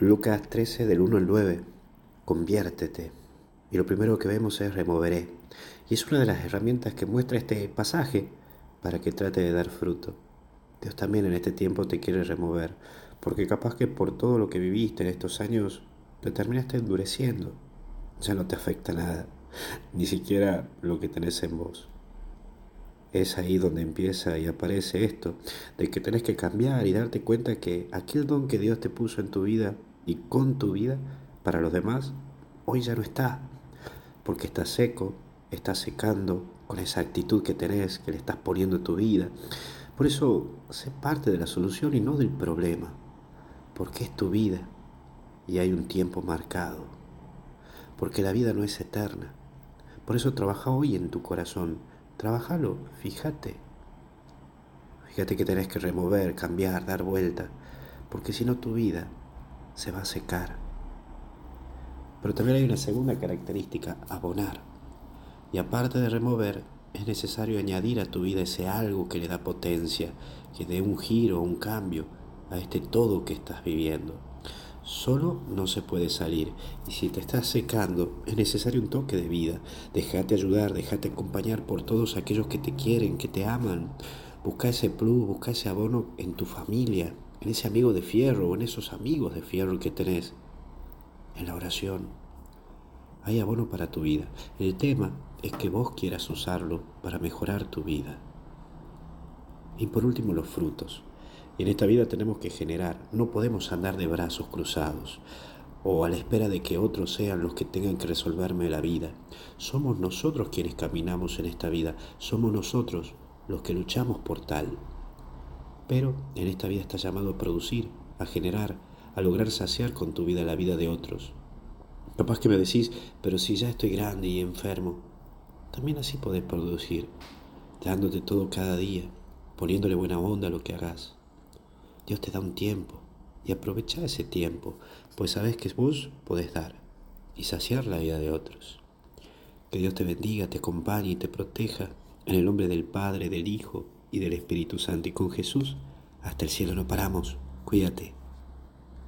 Lucas 13 del 1 al 9. Conviértete. Y lo primero que vemos es removeré. Y es una de las herramientas que muestra este pasaje para que trate de dar fruto. Dios también en este tiempo te quiere remover, porque capaz que por todo lo que viviste en estos años te terminaste endureciendo. Ya no te afecta nada, ni siquiera lo que tenés en vos. Es ahí donde empieza y aparece esto, de que tenés que cambiar y darte cuenta que aquel don que Dios te puso en tu vida y con tu vida para los demás, hoy ya no está, porque está seco, está secando con esa actitud que tenés, que le estás poniendo en tu vida. Por eso, sé parte de la solución y no del problema, porque es tu vida y hay un tiempo marcado, porque la vida no es eterna. Por eso trabaja hoy en tu corazón Trabájalo, fíjate. Fíjate que tenés que remover, cambiar, dar vuelta, porque si no tu vida se va a secar. Pero también hay una segunda característica, abonar. Y aparte de remover, es necesario añadir a tu vida ese algo que le da potencia, que dé un giro, un cambio a este todo que estás viviendo. Solo no se puede salir y si te estás secando es necesario un toque de vida. Déjate ayudar, déjate acompañar por todos aquellos que te quieren, que te aman. Busca ese plus, busca ese abono en tu familia, en ese amigo de fierro o en esos amigos de fierro que tenés. En la oración. Hay abono para tu vida. El tema es que vos quieras usarlo para mejorar tu vida. Y por último los frutos. Y en esta vida tenemos que generar, no podemos andar de brazos cruzados o a la espera de que otros sean los que tengan que resolverme la vida. Somos nosotros quienes caminamos en esta vida, somos nosotros los que luchamos por tal. Pero en esta vida está llamado a producir, a generar, a lograr saciar con tu vida la vida de otros. Capaz que me decís, pero si ya estoy grande y enfermo, también así podés producir, dándote todo cada día, poniéndole buena onda a lo que hagas. Dios te da un tiempo y aprovecha ese tiempo, pues sabes que vos podés dar y saciar la vida de otros. Que Dios te bendiga, te acompañe y te proteja en el nombre del Padre, del Hijo y del Espíritu Santo y con Jesús. Hasta el cielo no paramos. Cuídate.